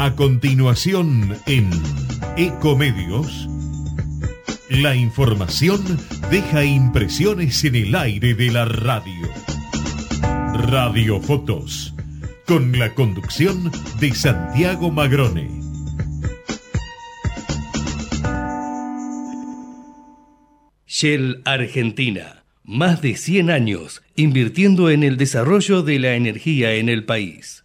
A continuación en Ecomedios, la información deja impresiones en el aire de la radio. Radio Fotos, con la conducción de Santiago Magrone. Shell Argentina, más de 100 años invirtiendo en el desarrollo de la energía en el país.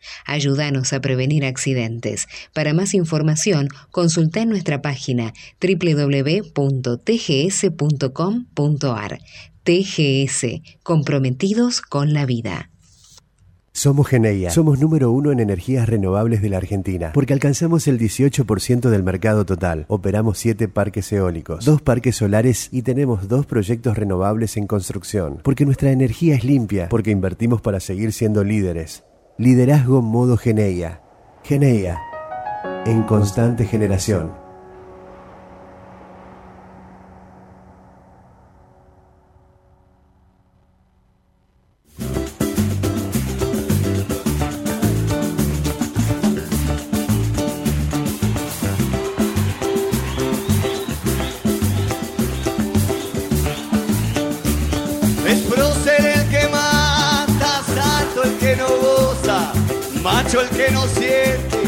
Ayúdanos a prevenir accidentes. Para más información, consulta en nuestra página www.tgs.com.ar. TGS, comprometidos con la vida. Somos Geneia. Somos número uno en energías renovables de la Argentina, porque alcanzamos el 18% del mercado total. Operamos 7 parques eólicos, 2 parques solares y tenemos dos proyectos renovables en construcción. Porque nuestra energía es limpia, porque invertimos para seguir siendo líderes. Liderazgo modo Geneia. Geneia. En constante generación. El que no siente,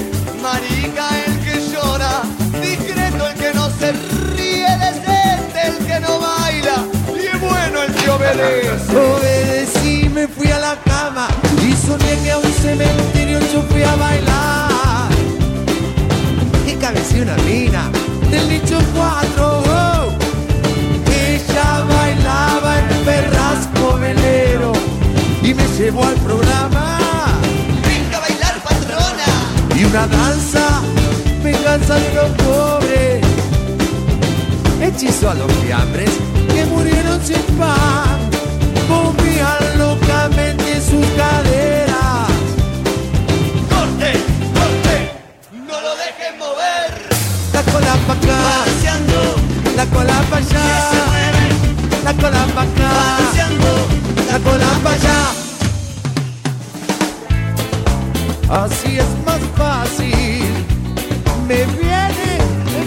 marica el que llora, discreto el que no se ríe, decente el que no baila, y bueno el que obedece. Obedecí, me fui a la cama y soñé que a un cementerio yo fui a bailar. Y cabeceé una mina del nicho 4. Ella bailaba en perrasco velero y me llevó al programa. Y una danza, venganza de los pobres. Hechizo a los fiambres que murieron sin pan. Movían locamente sus caderas. Corte, corte, no lo dejen mover. La cola pa' acá, Balanceando, la cola pa' que se allá. mueve, La cola pa' acá, balanceando. la cola pa' allá. Así es más fácil. Me viene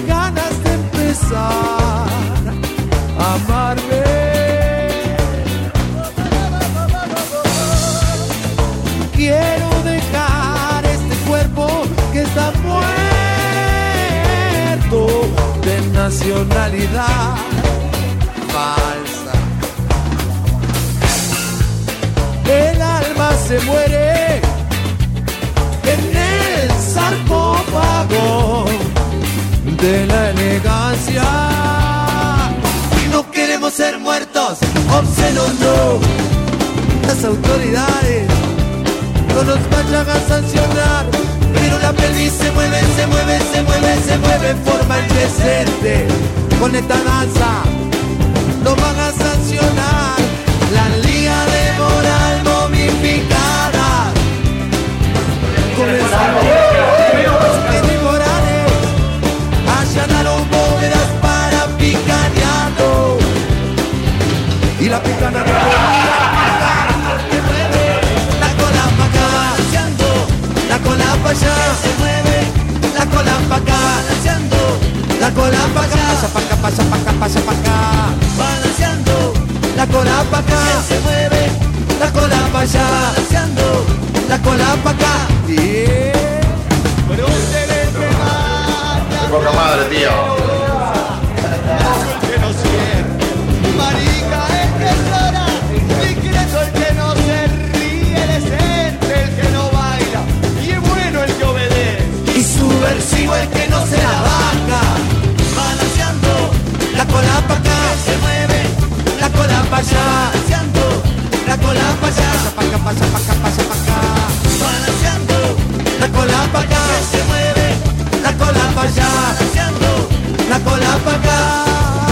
ganas de empezar a amarme. Quiero dejar este cuerpo que está muerto de nacionalidad falsa. El alma se muere sarcófago de la elegancia. No queremos ser muertos, obscenos no. Las autoridades no nos vayan a sancionar. Pero la pelvis se mueve, se mueve, se mueve, se mueve en forma indecente. Con esta danza pasa pa' acá, pasa pa' acá, balanceando, la cola pa' acá, se mueve, la cola pa' allá, balanceando, la cola pa' acá, yeah. Prócer el que mata, Qué poca madre, tío. macho el que no siente, marica el que llora, discreto el que no se ríe, decente el que no baila, y es bueno el que obedece. y subversivo el que no se la Balanceando, la cola pa' acá, se mueve, la cola pa' allá, balanceando, la cola pa' allá, pasa pa' acá, pasa pa' acá, pasa pa' acá, balanceando, la cola pa' acá, se mueve, la cola pa' allá, balanceando, la cola pa' acá.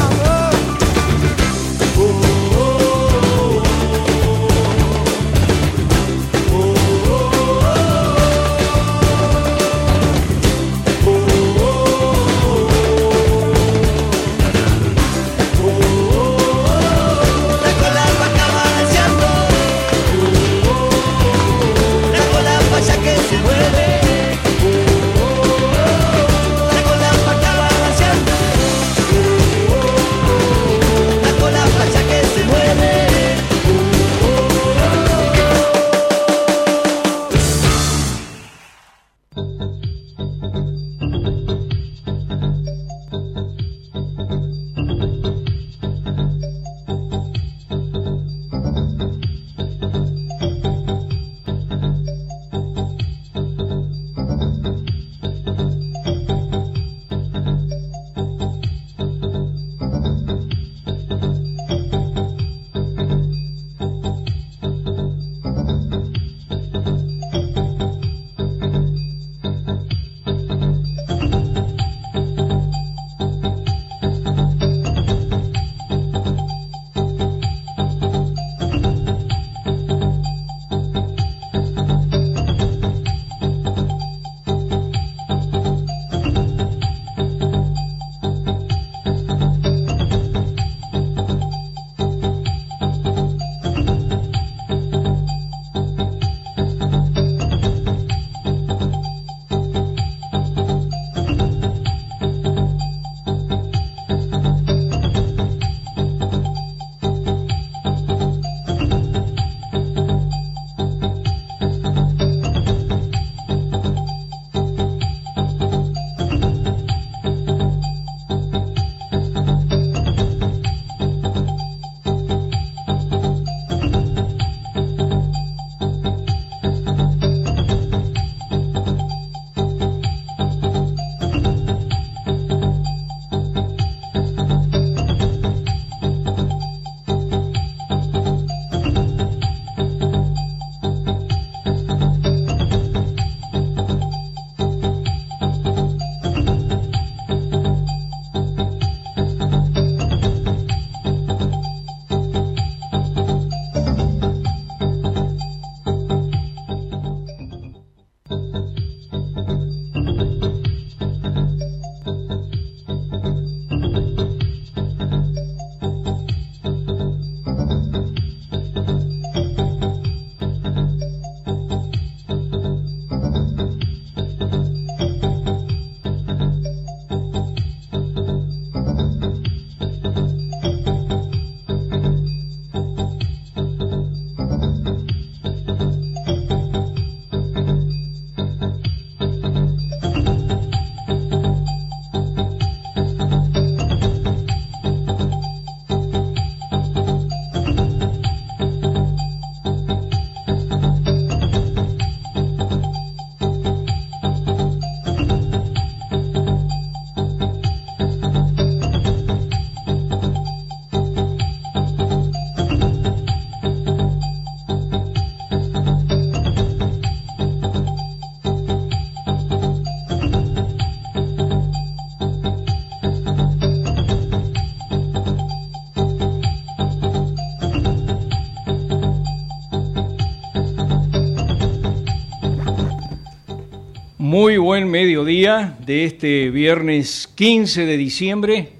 Muy buen mediodía de este viernes 15 de diciembre,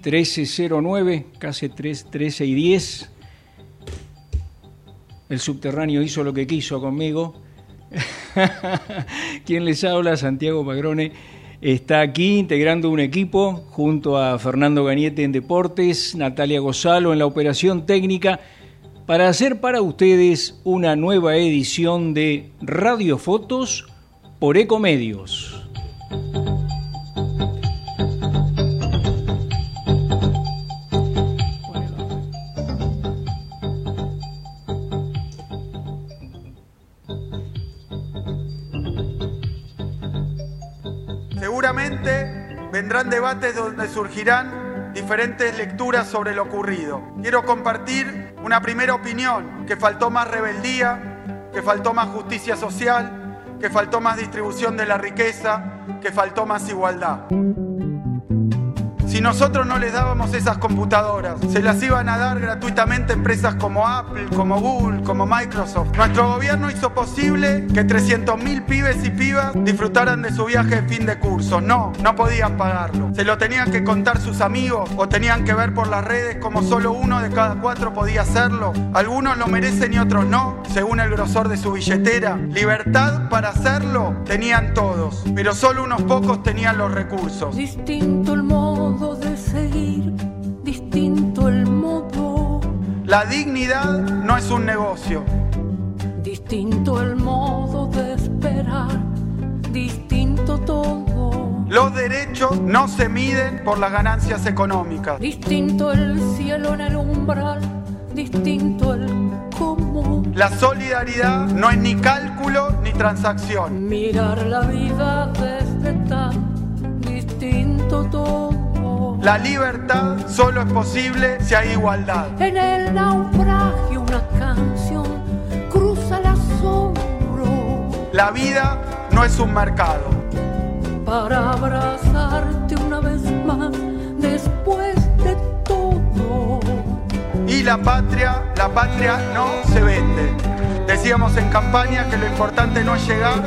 13.09, casi 3, 13 y 10. El subterráneo hizo lo que quiso conmigo. Quien les habla, Santiago Pagrone, está aquí integrando un equipo junto a Fernando Gañete en Deportes, Natalia Gozalo en la operación técnica, para hacer para ustedes una nueva edición de Radio Fotos por Ecomedios. Seguramente vendrán debates donde surgirán diferentes lecturas sobre lo ocurrido. Quiero compartir una primera opinión, que faltó más rebeldía, que faltó más justicia social, que faltó más distribución de la riqueza, que faltó más igualdad. Nosotros no les dábamos esas computadoras, se las iban a dar gratuitamente empresas como Apple, como Google, como Microsoft. Nuestro gobierno hizo posible que 300.000 pibes y pibas disfrutaran de su viaje de fin de curso. No, no podían pagarlo. Se lo tenían que contar sus amigos o tenían que ver por las redes como solo uno de cada cuatro podía hacerlo. Algunos lo merecen y otros no, según el grosor de su billetera. Libertad para hacerlo tenían todos, pero solo unos pocos tenían los recursos. Distinto el La dignidad no es un negocio. Distinto el modo de esperar, distinto todo. Los derechos no se miden por las ganancias económicas. Distinto el cielo en el umbral, distinto el cómo. La solidaridad no es ni cálculo ni transacción. Mirar la vida desde tan distinto todo. La libertad solo es posible si hay igualdad. En el naufragio una canción cruza el asombro. La vida no es un mercado. Para abrazarte una vez más después de todo. Y la patria, la patria no se vende. Decíamos en campaña que lo importante no es llegar,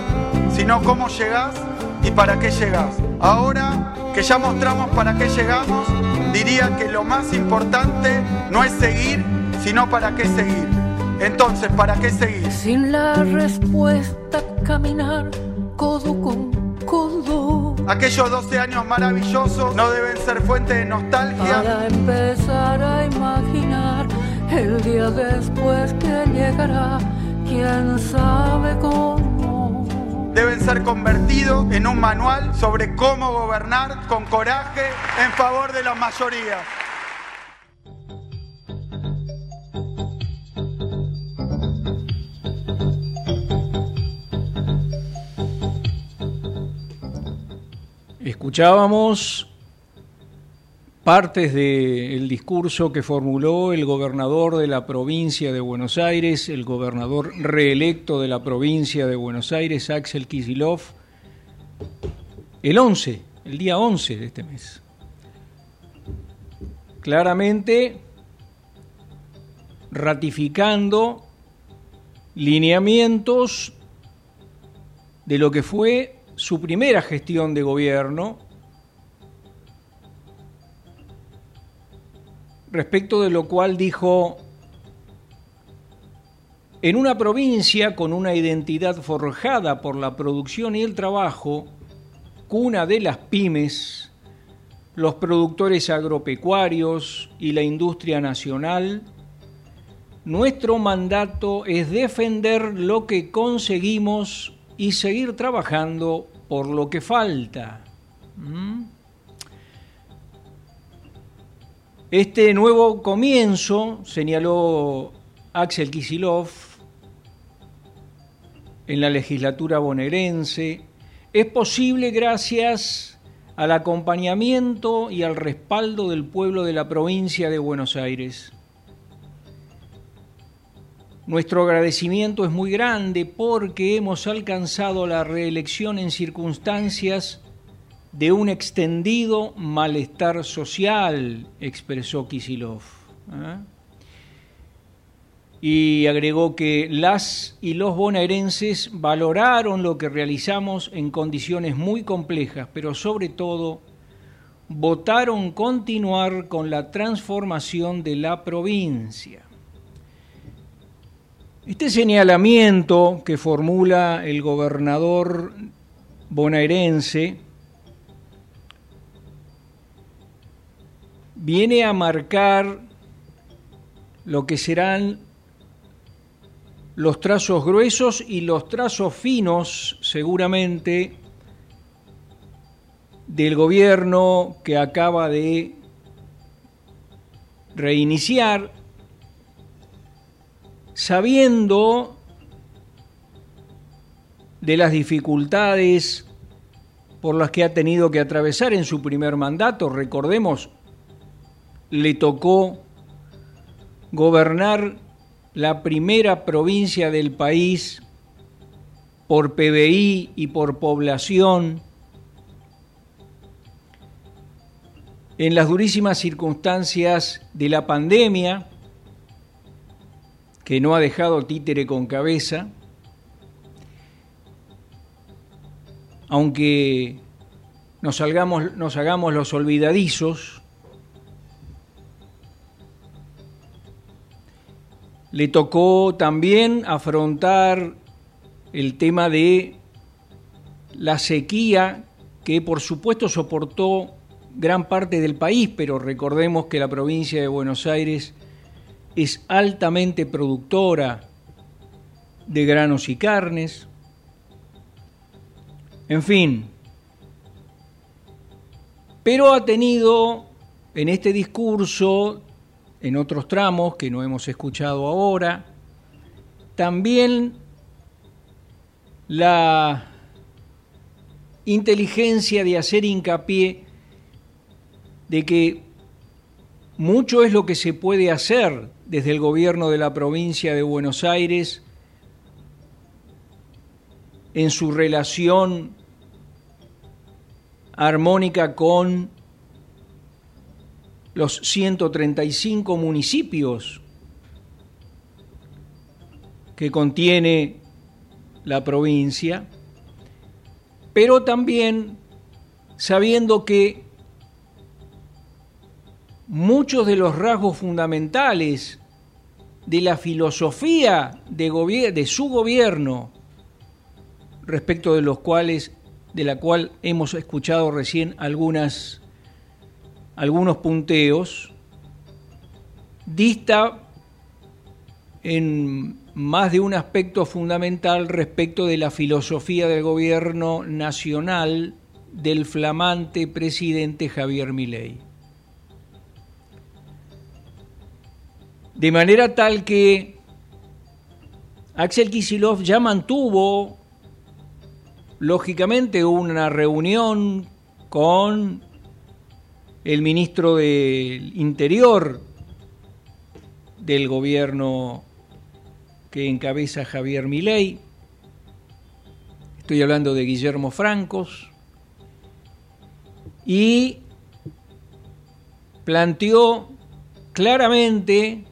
sino cómo llegás y para qué llegás. Ahora que ya mostramos para qué llegamos, diría que lo más importante no es seguir, sino para qué seguir. Entonces, ¿para qué seguir? Sin la respuesta, caminar codo con codo. Aquellos 12 años maravillosos no deben ser fuente de nostalgia. Para empezar a imaginar el día después que llegará, quién sabe cómo deben ser convertidos en un manual sobre cómo gobernar con coraje en favor de la mayoría. Escuchábamos partes del discurso que formuló el gobernador de la provincia de Buenos Aires, el gobernador reelecto de la provincia de Buenos Aires, Axel Kisilov, el 11, el día 11 de este mes. Claramente ratificando lineamientos de lo que fue su primera gestión de gobierno respecto de lo cual dijo, en una provincia con una identidad forjada por la producción y el trabajo, cuna de las pymes, los productores agropecuarios y la industria nacional, nuestro mandato es defender lo que conseguimos y seguir trabajando por lo que falta. ¿Mm? Este nuevo comienzo, señaló Axel Kisilov, en la legislatura bonaerense, es posible gracias al acompañamiento y al respaldo del pueblo de la provincia de Buenos Aires. Nuestro agradecimiento es muy grande porque hemos alcanzado la reelección en circunstancias de un extendido malestar social, expresó Kisilov. ¿eh? y agregó que las y los bonaerenses valoraron lo que realizamos en condiciones muy complejas, pero sobre todo votaron continuar con la transformación de la provincia. Este señalamiento que formula el gobernador bonaerense viene a marcar lo que serán los trazos gruesos y los trazos finos, seguramente, del gobierno que acaba de reiniciar, sabiendo de las dificultades por las que ha tenido que atravesar en su primer mandato, recordemos, le tocó gobernar la primera provincia del país por PBI y por población, en las durísimas circunstancias de la pandemia, que no ha dejado títere con cabeza, aunque nos, salgamos, nos hagamos los olvidadizos, Le tocó también afrontar el tema de la sequía que por supuesto soportó gran parte del país, pero recordemos que la provincia de Buenos Aires es altamente productora de granos y carnes. En fin, pero ha tenido en este discurso en otros tramos que no hemos escuchado ahora. También la inteligencia de hacer hincapié de que mucho es lo que se puede hacer desde el gobierno de la provincia de Buenos Aires en su relación armónica con los 135 municipios que contiene la provincia, pero también sabiendo que muchos de los rasgos fundamentales de la filosofía de, su gobierno, respecto de los cuales, de la cual hemos escuchado recién algunas algunos punteos, dista en más de un aspecto fundamental respecto de la filosofía del gobierno nacional del flamante presidente Javier Milei. De manera tal que Axel Kisilov ya mantuvo, lógicamente, una reunión con el ministro del Interior del gobierno que encabeza Javier Milei. Estoy hablando de Guillermo Francos. Y planteó claramente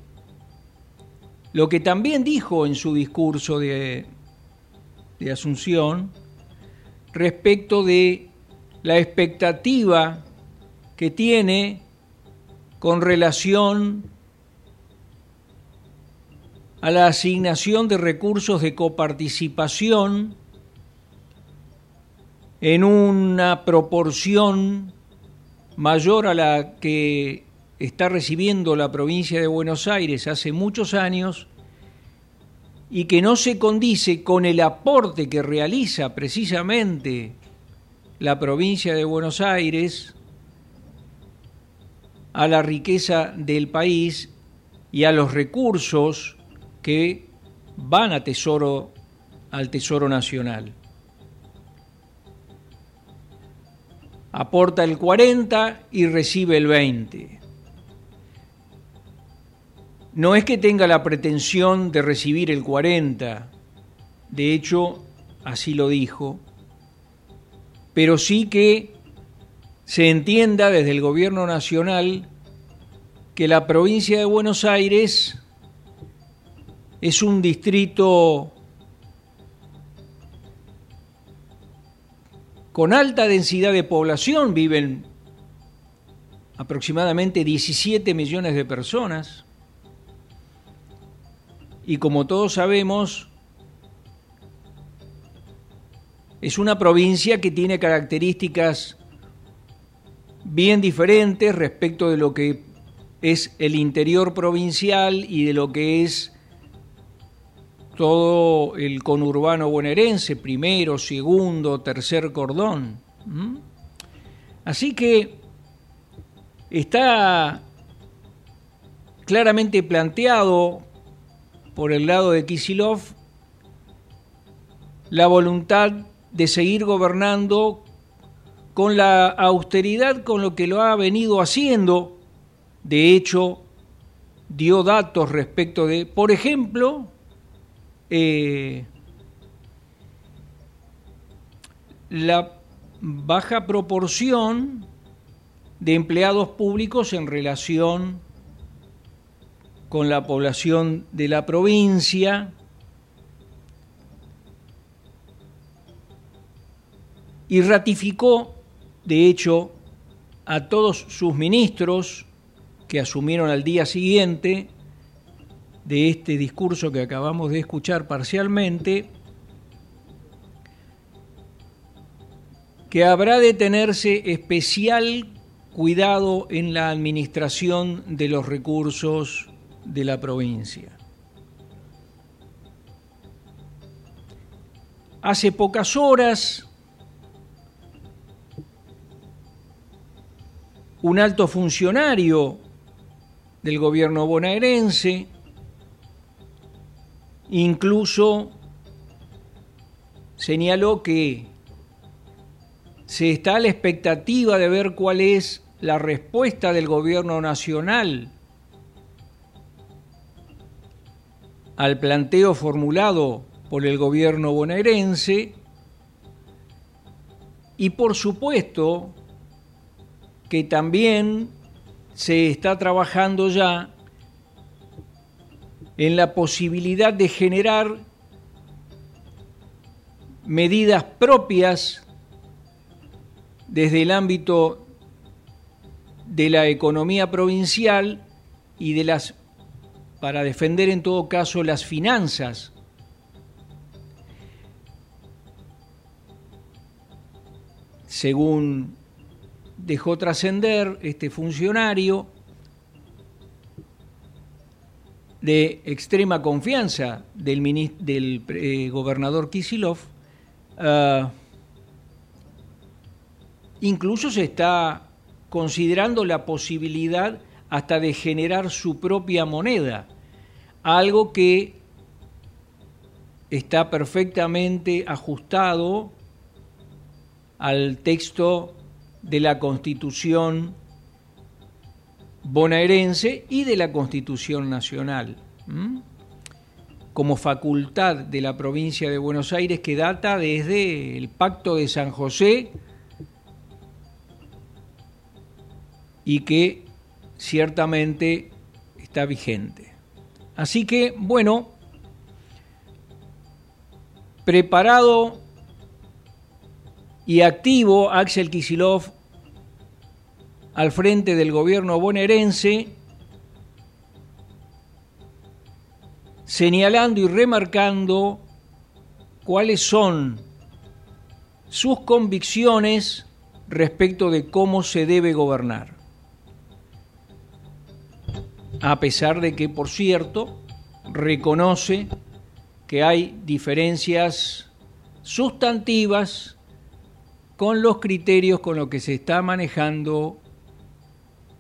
lo que también dijo en su discurso de, de Asunción respecto de la expectativa que tiene con relación a la asignación de recursos de coparticipación en una proporción mayor a la que está recibiendo la provincia de Buenos Aires hace muchos años y que no se condice con el aporte que realiza precisamente la provincia de Buenos Aires a la riqueza del país y a los recursos que van tesoro, al Tesoro Nacional. Aporta el 40 y recibe el 20. No es que tenga la pretensión de recibir el 40, de hecho, así lo dijo, pero sí que se entienda desde el gobierno nacional que la provincia de Buenos Aires es un distrito con alta densidad de población, viven aproximadamente 17 millones de personas. Y como todos sabemos, es una provincia que tiene características bien diferentes respecto de lo que es el interior provincial y de lo que es todo el conurbano bonaerense, primero, segundo, tercer cordón. Así que está claramente planteado por el lado de Kisilov la voluntad de seguir gobernando con la austeridad con lo que lo ha venido haciendo. De hecho, dio datos respecto de, por ejemplo, eh, la baja proporción de empleados públicos en relación con la población de la provincia y ratificó, de hecho, a todos sus ministros que asumieron al día siguiente de este discurso que acabamos de escuchar parcialmente, que habrá de tenerse especial cuidado en la administración de los recursos de la provincia. Hace pocas horas, un alto funcionario del gobierno bonaerense incluso señaló que se está a la expectativa de ver cuál es la respuesta del gobierno nacional al planteo formulado por el gobierno bonaerense. Y por supuesto que también se está trabajando ya en la posibilidad de generar medidas propias desde el ámbito de la economía provincial y de las para defender en todo caso las finanzas. Según dejó trascender este funcionario de extrema confianza del, del eh, gobernador Kisilov, ah, incluso se está considerando la posibilidad hasta de generar su propia moneda, algo que está perfectamente ajustado al texto de la Constitución bonaerense y de la Constitución nacional, como facultad de la provincia de Buenos Aires que data desde el Pacto de San José y que ciertamente está vigente. Así que, bueno, preparado y activo Axel Kisilov al frente del gobierno bonaerense, señalando y remarcando cuáles son sus convicciones respecto de cómo se debe gobernar. A pesar de que, por cierto, reconoce que hay diferencias sustantivas con los criterios con los que se está manejando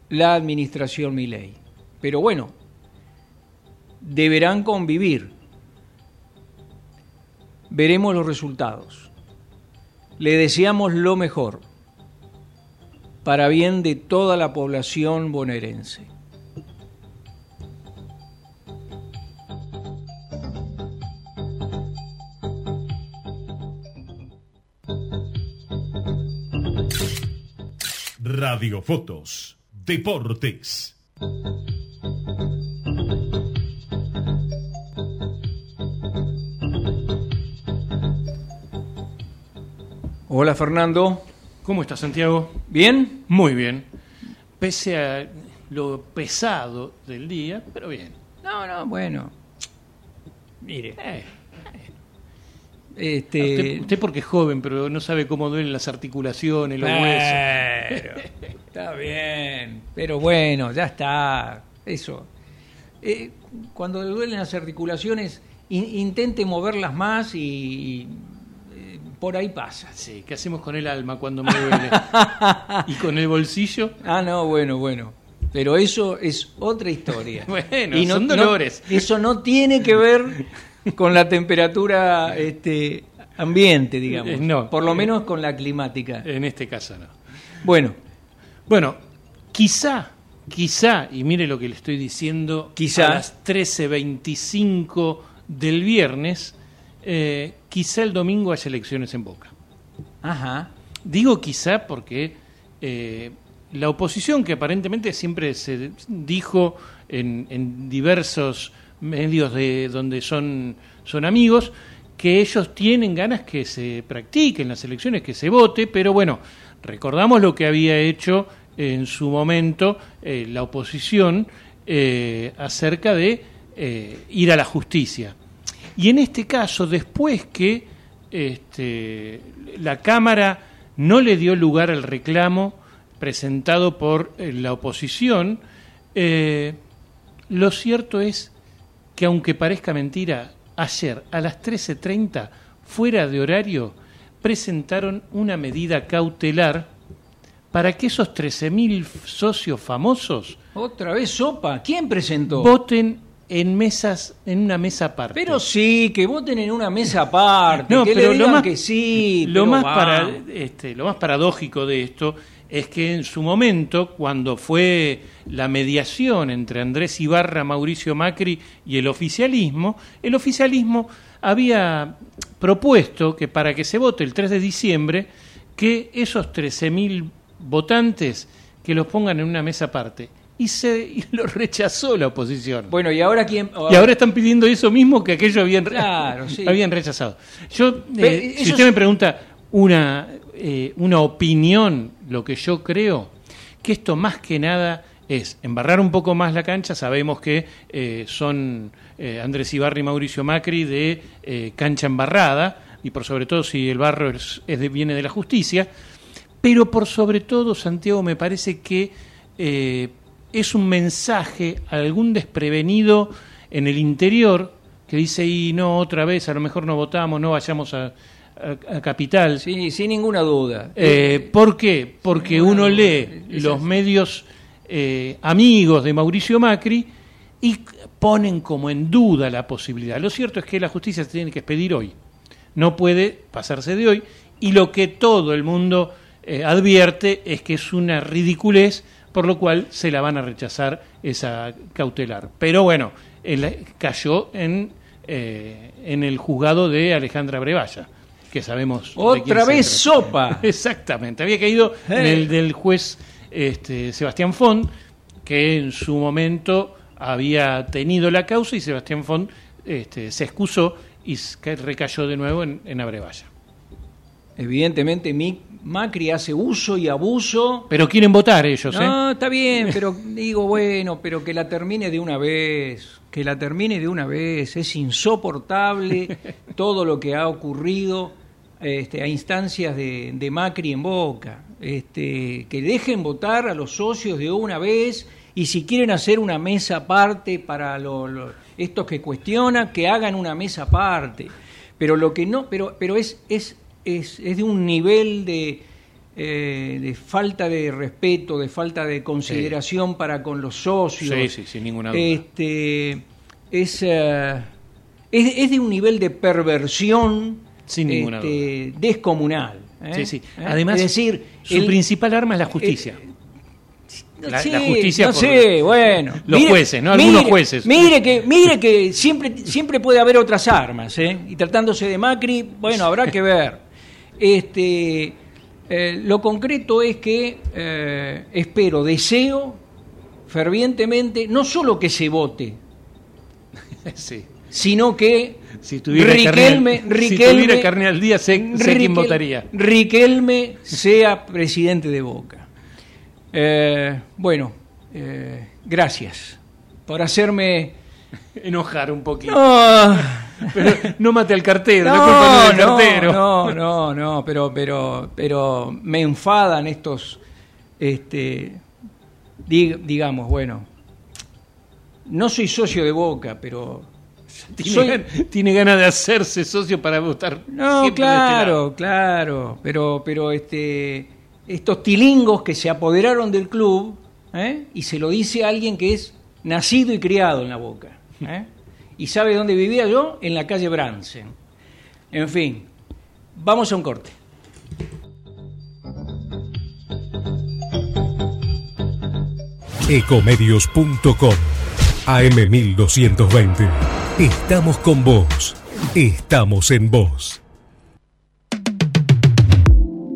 la administración Milei. Pero bueno, deberán convivir. Veremos los resultados. Le deseamos lo mejor para bien de toda la población bonaerense. Radiofotos Deportes. Hola Fernando. ¿Cómo estás Santiago? ¿Bien? Muy bien. Pese a lo pesado del día, pero bien. No, no, bueno. Mire. Eh. Este... Usted, porque es joven, pero no sabe cómo duelen las articulaciones, los eh. huesos. Pero, está bien, pero bueno, ya está. Eso. Eh, cuando le duelen las articulaciones, in- intente moverlas más y, eh, por ahí pasa. Sí, ¿qué hacemos con el alma cuando me duele? ¿Y con el bolsillo? Ah, no, bueno, bueno. Pero eso es otra historia. Bueno, Y no- son no- dolores. eso no tiene que ver con la temperatura este, ambiente, digamos. Eh, no. Por lo menos con la climática. En este caso no. Bueno, Bueno, quizá, quizá, y mire lo que le estoy diciendo, Quizá. a las 13.25 del viernes, eh, quizá el domingo haya elecciones en Boca. ajá. Digo quizá porque eh, la oposición, que aparentemente siempre se dijo en, en diversos medios de donde son, son amigos, que ellos tienen ganas que se practiquen las elecciones, que se vote, pero bueno, recordamos lo que había hecho en su momento eh, la oposición eh, acerca de eh, ir a la justicia. Y en este caso, después que este, la Cámara no le dio lugar al reclamo presentado por la oposición, lo cierto es que aunque parezca mentira, ayer a las 13.30, fuera de horario, presentaron una medida cautelar para que esos 13.000 socios famosos Otra vez sopa. ¿Quién presentó? voten en mesas en una mesa aparte. Pero sí, que voten en una mesa aparte. No, que pero le lo digan más- que sí. lo más va. para este, lo más paradójico de esto es que en su momento cuando fue la mediación entre Andrés Ibarra, Mauricio Macri y el oficialismo, el oficialismo había propuesto que para que se vote el 3 de diciembre que esos 13.000 votantes que los pongan en una mesa aparte y se y lo rechazó la oposición. Bueno, ¿y ahora quién? Y ahora están pidiendo eso mismo que aquello habían, re- Claro, sí. habían rechazado. Yo, eh, si usted es- me pregunta una, eh, una opinión, lo que yo creo, que esto más que nada es embarrar un poco más la cancha. Sabemos que eh, son eh, Andrés Ibarra y Mauricio Macri de eh, cancha embarrada, y por sobre todo si el barro es, es de- viene de la justicia. Pero por sobre todo, Santiago, me parece que eh, es un mensaje a algún desprevenido en el interior que dice, y no, otra vez, a lo mejor no votamos, no vayamos a, a- a Capital. Sí, sin ninguna duda. ¿Por qué? Porque uno lee los medios amigos de Mauricio Macri y ponen como en duda la posibilidad. Lo cierto es que la justicia se tiene que expedir hoy. No puede pasarse de hoy. Y lo que todo el mundo eh, advierte es que es una ridiculez, por lo cual se la van a rechazar esa cautelar. Pero bueno, el- cayó en, eh, en el juzgado de Alejandra Brevalla, que sabemos. Otra vez sopa. Exactamente, había caído en Eh. el del juez este, Sebastián Font, que en su momento había tenido la causa y Sebastián Font este, se excusó y recayó de nuevo en, en Abrevaya. Evidentemente, Macri hace uso y abuso. Pero quieren votar ellos, ¿eh? No, está bien, pero digo, bueno, pero que la termine de una vez, que la termine de una vez. Es insoportable todo lo que ha ocurrido este, a instancias de, de Macri en Boca. Este, que dejen votar a los socios de una vez y si quieren hacer una mesa aparte para lo- lo- estos que cuestionan, que hagan una mesa aparte. Pero lo que no, pero, pero es, es, es, es de un nivel de, eh, de falta de respeto, de falta de consideración para con los socios. Sí, sí, sin ninguna duda. Este, es, eh, es, es de un nivel de perversión Sin ninguna este, descomunal. ¿eh? Sí, sí. ¿Eh? Además, es decir, su el- principal arma es la justicia. La, Sí, la justicia no por- sé, bueno. Los jueces, ¿no? Algunos jueces. Mire que, mire que siempre, siempre puede haber otras armas, ¿eh? Y tratándose de Macri, bueno, habrá que ver. Este, eh, lo concreto es que eh, espero, deseo fervientemente, no solo que se vote, sí. sino que Si tuviera, Riquelme, carne, si tuviera carne al día, sé, sé quién votaría. Riquelme sea presidente de Boca. Eh, bueno, eh, gracias por hacerme... Enojar un poquito. No, Pero no mate al cartero, no del no, cartero. no, no, no, pero, pero, pero me enfadan estos, este, dig- digamos, bueno, no soy socio de Boca, pero Tiene, soy- gan- tiene ganas de hacerse socio para votar. no, este claro, claro, pero, pero este, estos tilingos que se apoderaron del club, ¿eh? y se lo dice a alguien que es nacido y criado en la Boca, ¿eh? y sabe dónde vivía yo, en la calle Bransen. En fin, vamos a un corte. Ecomedios.com AM1220. Estamos con vos. Estamos en vos.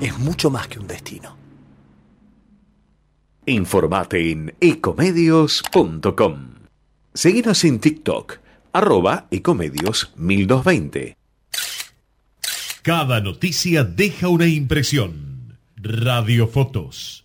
es mucho más que un destino. Informate en ecomedios.com. Seguinos en TikTok, arroba ecomedios 1220. Cada noticia deja una impresión. Radiofotos.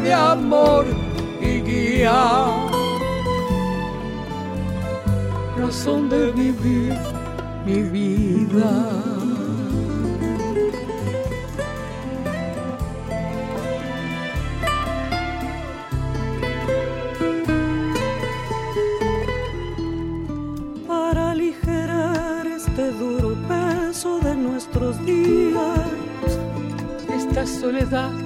De amor y guía. Razón de vivir mi vida. para aligerar este duro peso de nuestros días. Esta soledad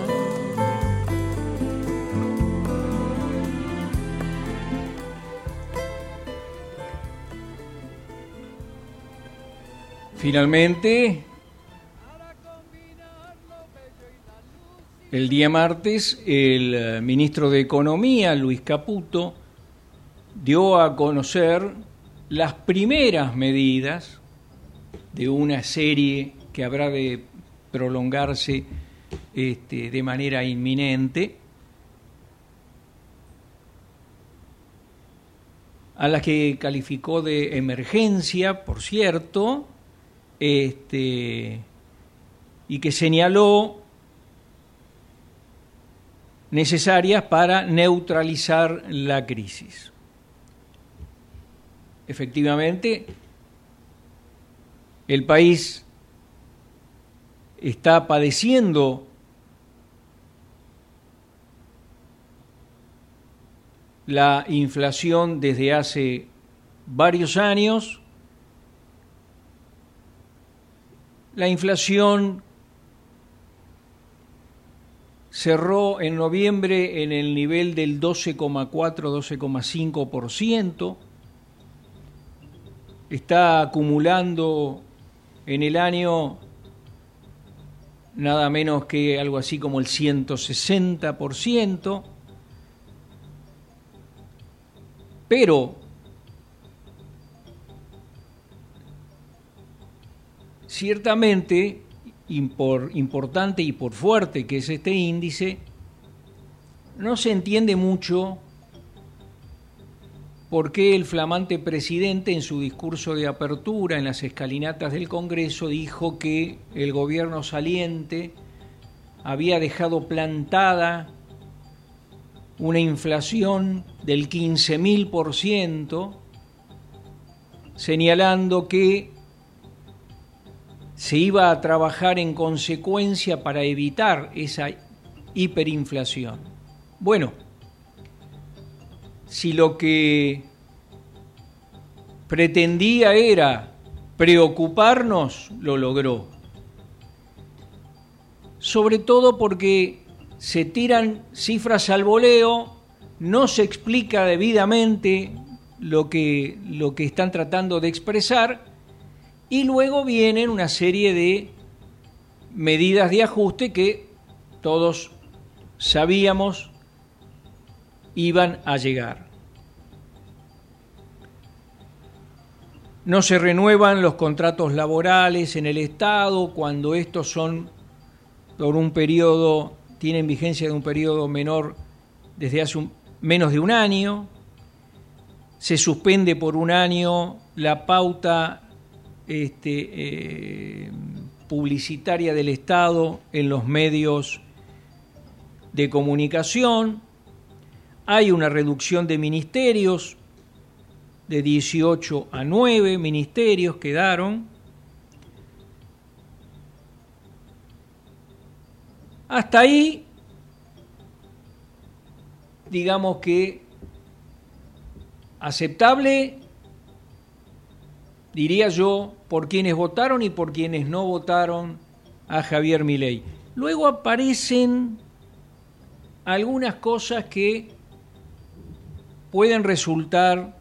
Finalmente, el día martes, el eh, ministro de Economía, Luis Caputo, dio a conocer las primeras medidas de una serie que habrá de prolongarse este, de manera inminente, a las que calificó de emergencia, por cierto, este, y que señaló necesarias para neutralizar la crisis. Efectivamente, el país está padeciendo la inflación desde hace varios años. La inflación cerró en noviembre en el nivel del 12,4-12,5%. Está acumulando en el año nada menos que algo así como el 160%. Pero ciertamente, importante y por fuerte que es este índice, no se entiende mucho por qué el flamante presidente en su discurso de apertura en las escalinatas del Congreso dijo que el gobierno saliente había dejado plantada una inflación del 15.000%, señalando que se iba a trabajar en consecuencia para evitar esa hiperinflación. Bueno, si lo que pretendía era preocuparnos, lo logró. Sobre todo porque se tiran cifras al voleo, no se explica debidamente lo que, lo que están tratando de expresar y luego vienen una serie de medidas de ajuste que todos sabíamos iban a llegar. No se renuevan los contratos laborales en el Estado cuando estos son por un periodo tienen vigencia de un periodo menor desde hace menos de un año, se suspende por un año la pauta este, eh, publicitaria del Estado en los medios de comunicación, hay una reducción de ministerios, de 18 a 9 ministerios quedaron, Hasta ahí, digamos que aceptable, diría yo, por quienes votaron y por quienes no votaron a Javier Milei. Luego aparecen algunas cosas que pueden resultar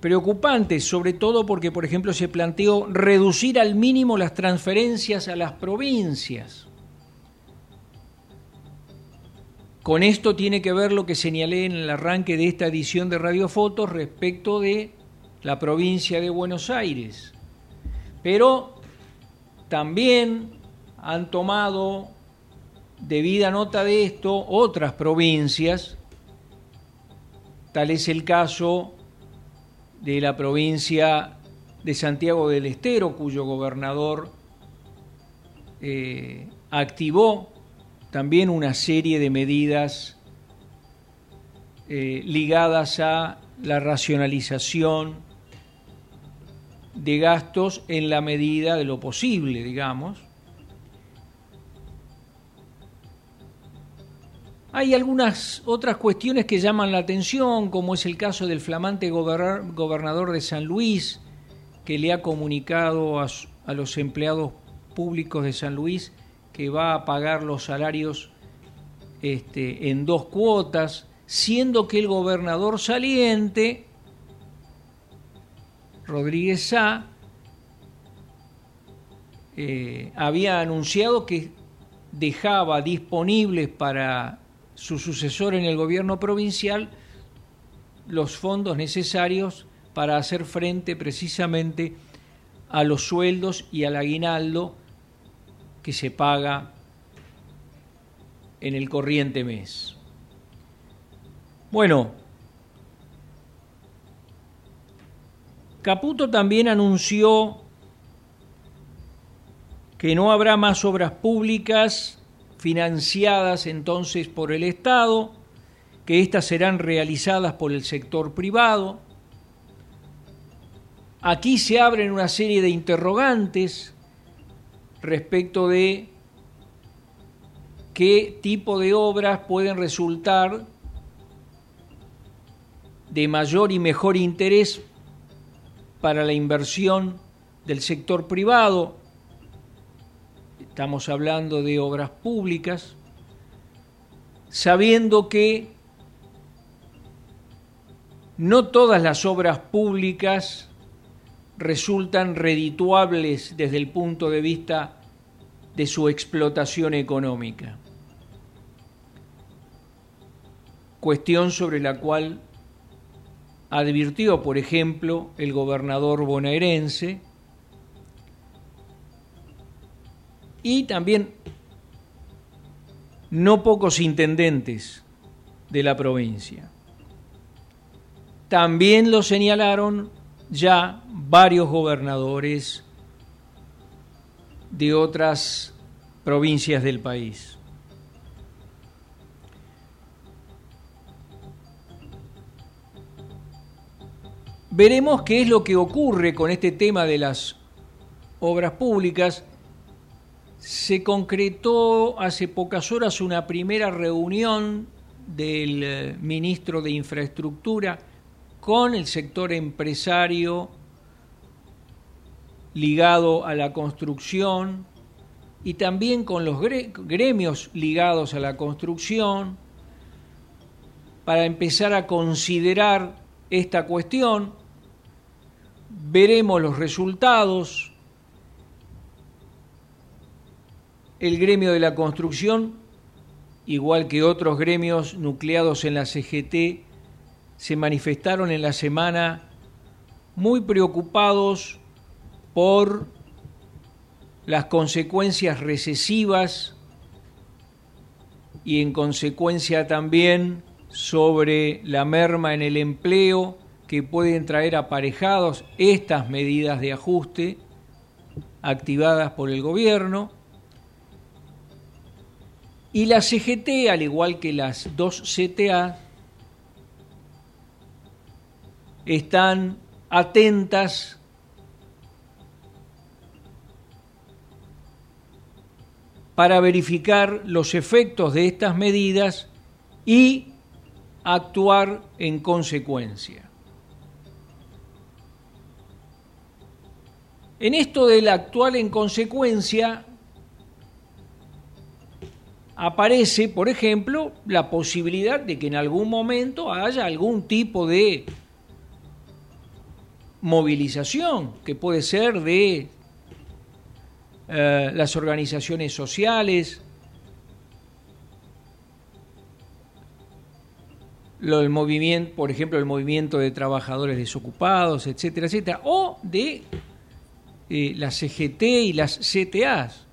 preocupante, sobre todo porque, por ejemplo, se planteó reducir al mínimo las transferencias a las provincias. Con esto tiene que ver lo que señalé en el arranque de esta edición de Radiofotos respecto de la provincia de Buenos Aires. Pero también han tomado debida nota de esto otras provincias, tal es el caso de la provincia de Santiago del Estero, cuyo gobernador eh, activó también una serie de medidas eh, ligadas a la racionalización de gastos en la medida de lo posible, digamos. Hay algunas otras cuestiones que llaman la atención, como es el caso del flamante gobernador de San Luis, que le ha comunicado a, a los empleados públicos de San Luis que va a pagar los salarios este, en dos cuotas, siendo que el gobernador saliente, Rodríguez Sá, eh, había anunciado que dejaba disponibles para su sucesor en el gobierno provincial los fondos necesarios para hacer frente precisamente a los sueldos y al aguinaldo que se paga en el corriente mes. Bueno, Caputo también anunció que no habrá más obras públicas financiadas entonces por el Estado, que éstas serán realizadas por el sector privado. Aquí se abren una serie de interrogantes respecto de qué tipo de obras pueden resultar de mayor y mejor interés para la inversión del sector privado. Estamos hablando de obras públicas, sabiendo que no todas las obras públicas resultan redituables desde el punto de vista de su explotación económica. Cuestión sobre la cual advirtió, por ejemplo, el gobernador bonaerense, y también no pocos intendentes de la provincia. También lo señalaron ya varios gobernadores de otras provincias del país. Veremos qué es lo que ocurre con este tema de las obras públicas se concretó hace pocas horas una primera reunión del eh, ministro de Infraestructura con el sector empresario ligado a la construcción y también con los gremios ligados a la construcción para empezar a considerar esta cuestión. Veremos los resultados El gremio de la construcción, igual que otros gremios nucleados en la CGT, se manifestaron en la semana muy preocupados por las consecuencias recesivas y en consecuencia también sobre la merma en el empleo que pueden traer aparejados estas medidas de ajuste activadas por el gobierno. Y la CGT, al igual que las dos CTA, están atentas para verificar los efectos de estas medidas y actuar en consecuencia. En esto del actual en consecuencia, aparece, por ejemplo, la posibilidad de que en algún momento haya algún tipo de movilización, que puede ser de eh, las organizaciones sociales, el movimiento, por ejemplo, el movimiento de trabajadores desocupados, etcétera, etcétera, o de eh, las CGT y las CTAs.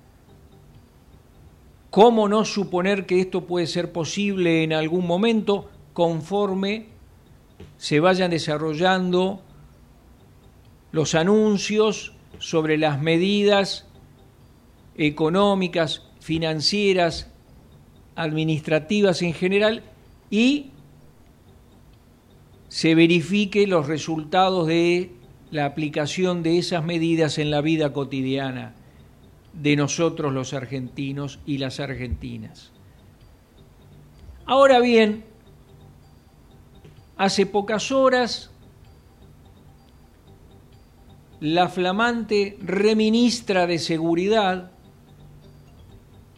¿Cómo no suponer que esto puede ser posible en algún momento conforme se vayan desarrollando los anuncios sobre las medidas económicas, financieras, administrativas en general y se verifique los resultados de la aplicación de esas medidas en la vida cotidiana de nosotros los argentinos y las argentinas. Ahora bien, hace pocas horas, la flamante reministra de Seguridad,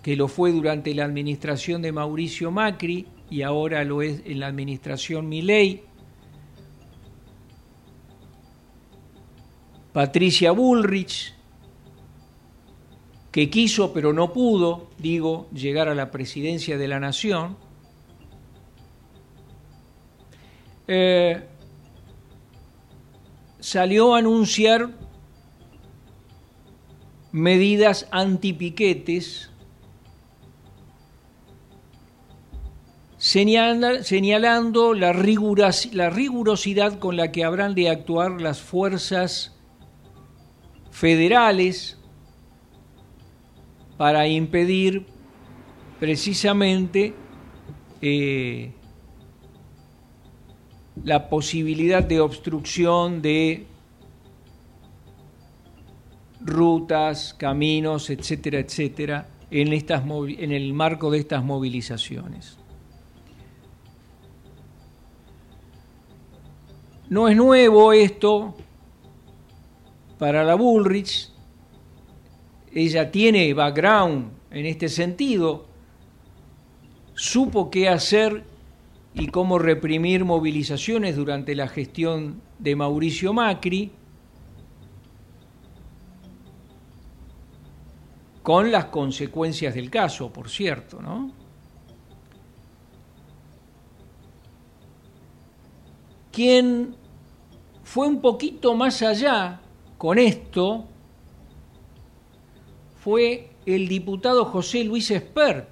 que lo fue durante la administración de Mauricio Macri y ahora lo es en la administración Milei, Patricia Bullrich, que quiso pero no pudo, digo, llegar a la presidencia de la nación, eh, salió a anunciar medidas antipiquetes señalando la, la rigurosidad con la que habrán de actuar las fuerzas federales para impedir precisamente eh, la posibilidad de obstrucción de rutas, caminos, etcétera, etcétera, en, estas, en el marco de estas movilizaciones. No es nuevo esto para la Bullrich, ella tiene background en este sentido, supo qué hacer y cómo reprimir movilizaciones durante la gestión de Mauricio Macri, con las consecuencias del caso, por cierto, ¿no? Quien fue un poquito más allá con esto fue el diputado José Luis Espert,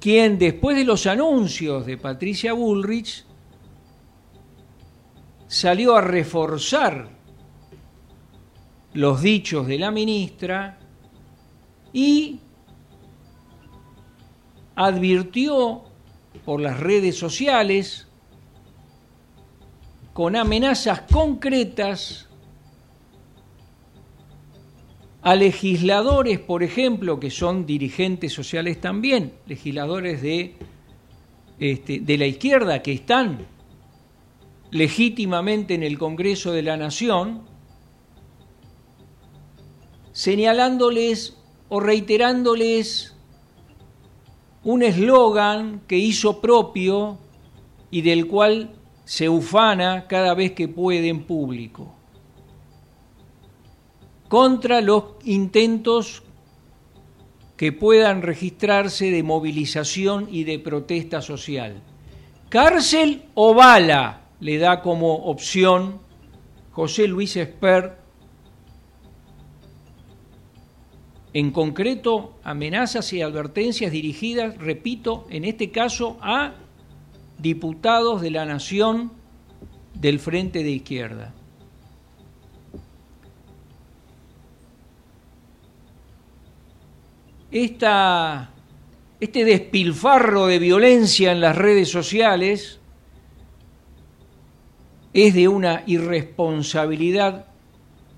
quien después de los anuncios de Patricia Bullrich salió a reforzar los dichos de la ministra y advirtió por las redes sociales con amenazas concretas a legisladores, por ejemplo, que son dirigentes sociales también, legisladores de, este, de la izquierda que están legítimamente en el Congreso de la Nación, señalándoles o reiterándoles un eslogan que hizo propio y del cual se ufana cada vez que puede en público contra los intentos que puedan registrarse de movilización y de protesta social. Cárcel o bala le da como opción José Luis Esper. En concreto, amenazas y advertencias dirigidas, repito, en este caso a diputados de la Nación del Frente de Izquierda. Este despilfarro de violencia en las redes sociales es de una irresponsabilidad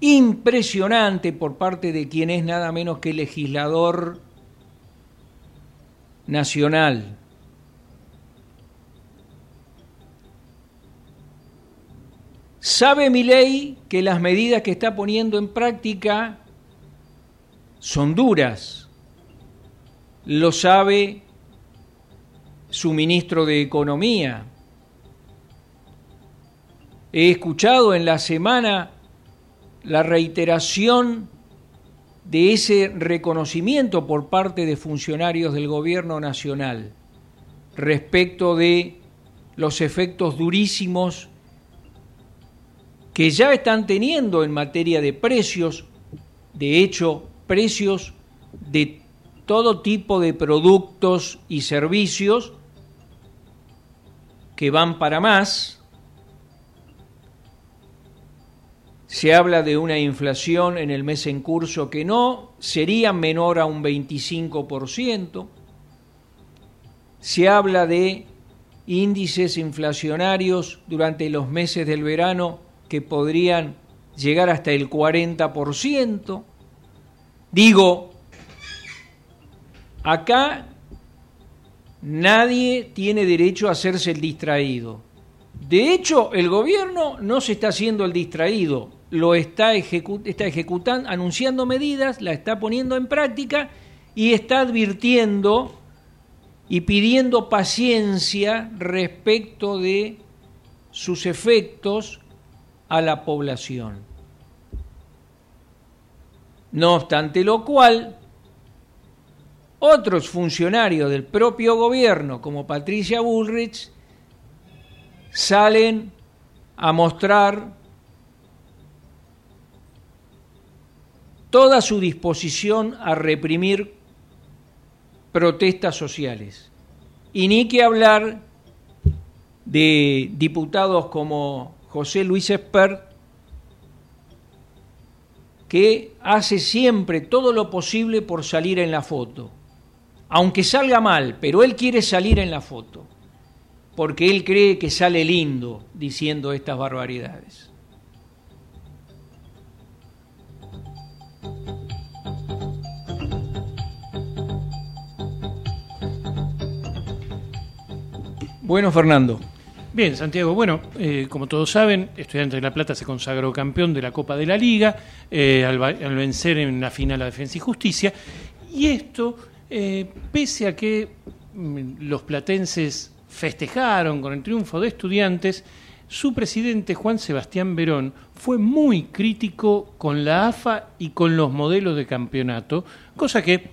impresionante por parte de quien es nada menos que legislador nacional. Sabe mi ley que las medidas que está poniendo en práctica son duras, lo sabe su ministro de Economía. He escuchado en la semana la reiteración de ese reconocimiento por parte de funcionarios del gobierno nacional respecto de los efectos durísimos que ya están teniendo en materia de precios, de hecho, precios de todo tipo de productos y servicios que van para más. Se habla de una inflación en el mes en curso que no sería menor a un 25%. Se habla de índices inflacionarios durante los meses del verano que podrían llegar hasta el 40%. Digo, Acá Nadie tiene derecho a hacerse el distraído. De hecho, el gobierno no se está haciendo el distraído, lo está, está ejecutando, anunciando medidas, la está poniendo en práctica y está advirtiendo y pidiendo paciencia respecto de sus efectos a la población. No obstante lo cual, otros funcionarios del propio gobierno, como Patricia Bullrich, salen a mostrar toda su disposición a reprimir protestas sociales. Y ni que hablar de diputados como José Luis Espert, que hace siempre todo lo posible por salir en la foto aunque salga mal, pero él quiere salir en la foto, porque él cree que sale lindo diciendo estas barbaridades. Bueno, Fernando. Bien, Santiago. Bueno, eh, como todos saben, Estudiantes de La Plata se consagró campeón de la Copa de la Liga eh, al, al, vencer en la final a Defensa y Justicia. Y esto eh, pese a que mm, los platenses festejaron con el triunfo de estudiantes, su presidente Juan Sebastián Verón fue muy crítico con la AFA y con los modelos de campeonato, cosa que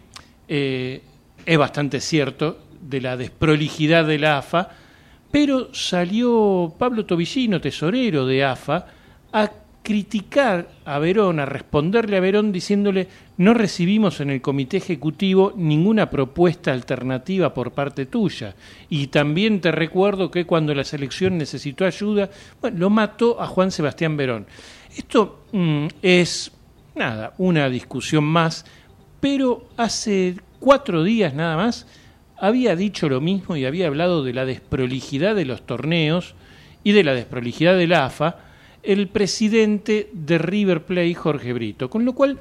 eh, es bastante cierto de la desprolijidad de la AFA, pero salió Pablo Tobillino, tesorero de AFA, a criticar a Verón, a responderle a Verón diciéndole no recibimos en el comité ejecutivo ninguna propuesta alternativa por parte tuya. Y también te recuerdo que cuando la selección necesitó ayuda, bueno, lo mató a Juan Sebastián Verón. Esto mm, es, nada, una discusión más, pero hace cuatro días nada más había dicho lo mismo y había hablado de la desprolijidad de los torneos y de la desprolijidad del AFA, el presidente de River Plate, Jorge Brito. Con lo cual,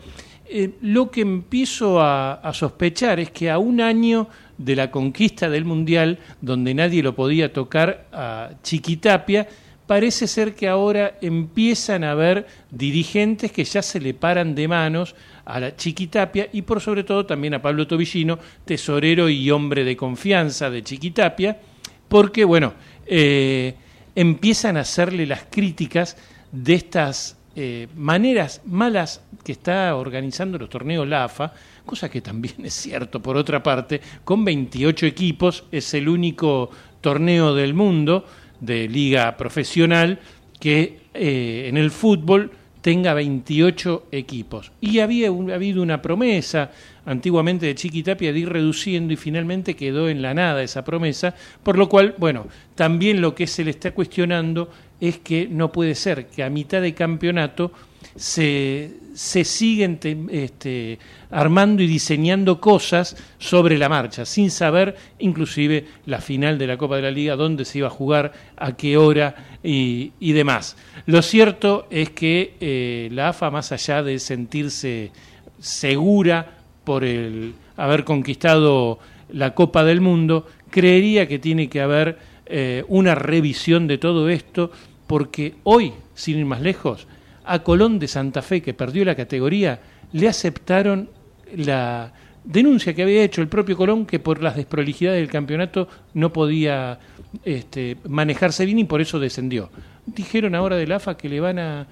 eh, lo que empiezo a, sospechar es que a un año de la conquista del Mundial, donde nadie lo podía tocar a Chiquitapia, parece ser que ahora empiezan a haber dirigentes que ya se le paran de manos a la Chiquitapia y por sobre todo también a Pablo Tobillino, tesorero y hombre de confianza de Chiquitapia, porque bueno, eh, empiezan a hacerle las críticas de estas eh, maneras malas que está organizando los torneos la AFA, cosa que también es cierto, por otra parte, con 28 equipos, es el único torneo del mundo de liga profesional que eh, en el fútbol tenga 28 equipos. Y había habido una promesa antiguamente de Chiquitapia de ir reduciendo y finalmente quedó en la nada esa promesa, por lo cual, bueno, también lo que se le está cuestionando es que no puede ser que a mitad de campeonato se, se siguen este, armando y diseñando cosas sobre la marcha, sin saber inclusive la final de la Copa de la Liga, dónde se iba a jugar, a qué hora y, demás. Lo cierto es que eh, la AFA, más allá de sentirse segura por el haber conquistado la Copa del Mundo, creería que tiene que haber eh, una revisión de todo esto, porque hoy, sin ir más lejos, a Colón de Santa Fe, que perdió la categoría, le aceptaron la denuncia que había hecho el propio Colón, que por las desprolijidades del campeonato no podía este, manejarse bien y por eso descendió. Dijeron ahora del AFA que le van a,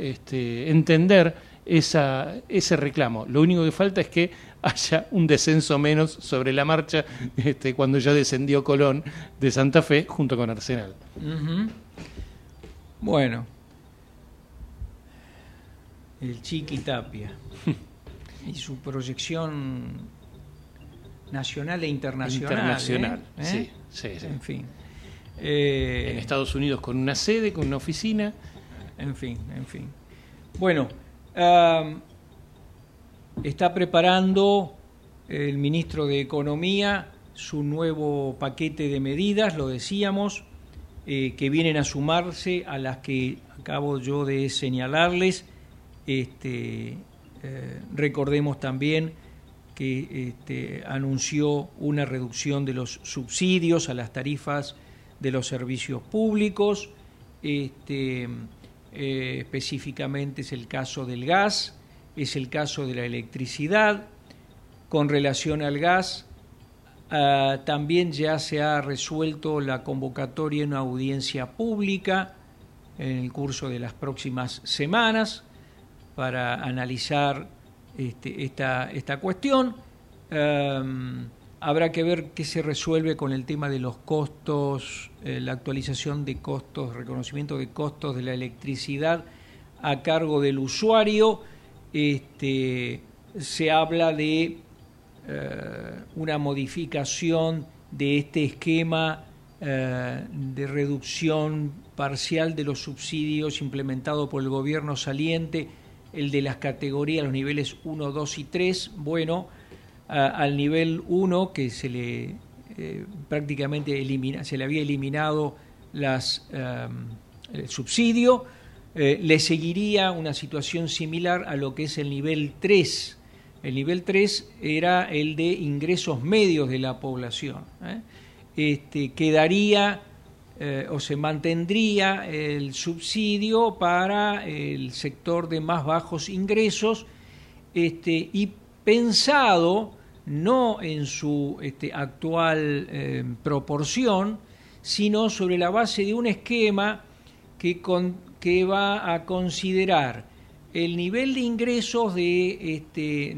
este, entender esa, ese reclamo. Lo único que falta es que haya un descenso menos sobre la marcha este, cuando ya descendió Colón de Santa Fe junto con Arsenal. Bueno, el Chiqui Tapia y su proyección nacional e internacional. Internacional, ¿eh? sí, sí, En fin. en Estados Unidos con una sede, con una oficina. En fin, en fin. Bueno, está preparando el ministro de Economía su nuevo paquete de medidas, lo decíamos, eh, que vienen a sumarse a las que acabo yo de señalarles. Este, eh, recordemos también que este, anunció una reducción de los subsidios a las tarifas de los servicios públicos. Este, eh, específicamente es el caso del gas, es el caso de la electricidad. Con relación al gas, ah, también ya se ha resuelto la convocatoria en una audiencia pública en el curso de las próximas semanas para analizar este, esta, esta, cuestión. Habrá que ver qué se resuelve con el tema de los costos, eh, la actualización de costos, reconocimiento de costos de la electricidad a cargo del usuario. Este, se habla de eh, una modificación de este esquema eh, de reducción parcial de los subsidios implementado por el gobierno saliente, el de las categorías, los niveles 1, 2 y 3. Bueno, al nivel 1 que se le eh, prácticamente elimina, se le había eliminado las, el subsidio, eh, le seguiría una situación similar a lo que es el nivel 3. El nivel 3 era el de ingresos medios de la población. ¿eh? Este, quedaría o se mantendría el subsidio para el sector de más bajos ingresos este, y pensado no en su este, actual eh, proporción, sino sobre la base de un esquema que, que va a considerar el nivel de ingresos de, este,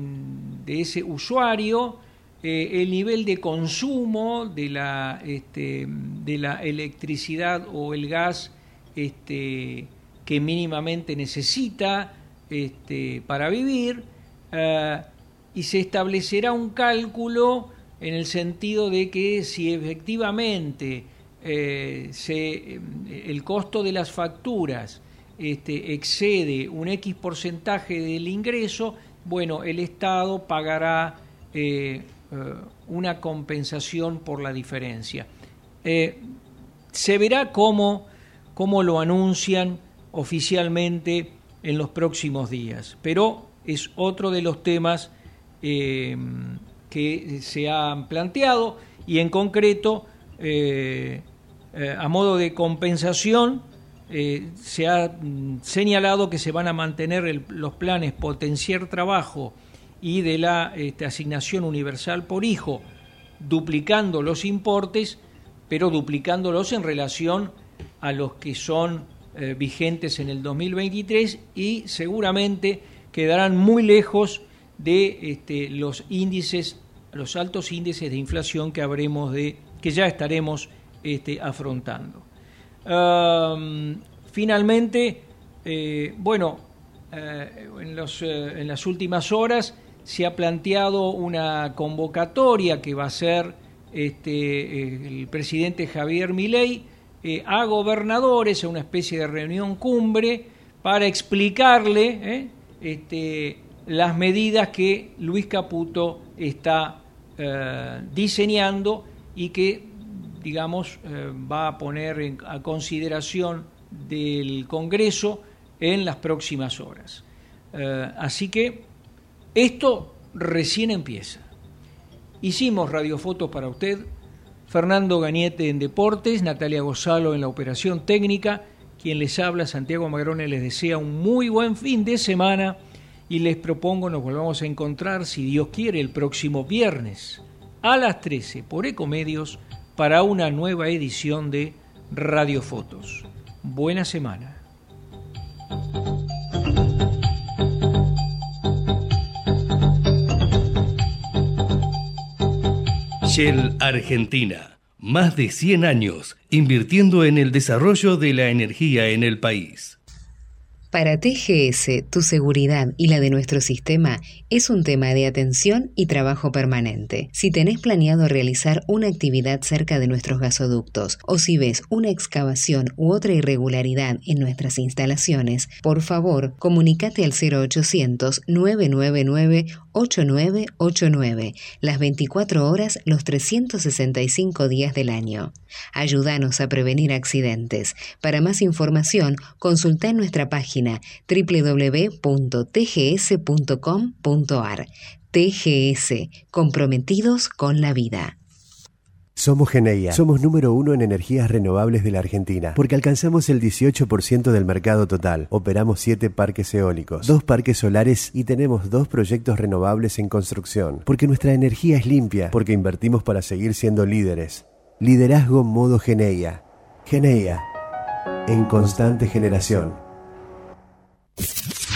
de ese usuario, eh, el nivel de consumo de la, este, de la electricidad o el gas este, que mínimamente necesita este, para vivir, eh, y se establecerá un cálculo en el sentido de que si efectivamente eh, se, eh, el costo de las facturas este, excede un X porcentaje del ingreso, bueno, el Estado pagará eh, una compensación por la diferencia. se verá cómo, cómo lo anuncian oficialmente en los próximos días, pero es otro de los temas eh, que se han planteado y en concreto, eh, eh, a modo de compensación, se ha mm, señalado que se van a mantener los planes potenciar trabajo y de la este, asignación universal por hijo, duplicando los importes, pero duplicándolos en relación a los que son vigentes en el 2023 y seguramente quedarán muy lejos de este, los índices, los altos índices de inflación que habremos de, que ya estaremos este, afrontando. finalmente, eh, bueno, eh, en, los, eh, en, las últimas horas se ha planteado una convocatoria que va a ser este, el presidente Javier Milei a gobernadores, a una especie de reunión cumbre, para explicarle este, las medidas que Luis Caputo está diseñando y que, digamos, eh, va a poner a consideración del Congreso en las próximas horas. Eh, así que esto recién empieza. Hicimos radiofotos para usted, Fernando Gañete en Deportes, Natalia Gozalo en la operación técnica, quien les habla, Santiago Magrone, les desea un muy buen fin de semana y les propongo nos volvamos a encontrar, si Dios quiere, el próximo viernes a las 13 por Ecomedios para una nueva edición de Radio Fotos. Buena semana. Shell Argentina. Más de 100 años invirtiendo en el desarrollo de la energía en el país. Para TGS, tu seguridad y la de nuestro sistema es un tema de atención y trabajo permanente. Si tenés planeado realizar una actividad cerca de nuestros gasoductos o si ves una excavación u otra irregularidad en nuestras instalaciones, por favor, comunícate al 0800 999 8989, las 24 horas, los 365 días del año. Ayúdanos a prevenir accidentes. Para más información, consulta nuestra página página www.tgs.com.ar. TGS, comprometidos con la vida. Somos Geneia. Somos número uno en energías renovables de la Argentina, porque alcanzamos el 18% del mercado total. Operamos siete parques eólicos, dos parques solares y tenemos dos proyectos renovables en construcción. Porque nuestra energía es limpia, porque invertimos para seguir siendo líderes. Liderazgo modo Geneia. Geneia. En constante generación.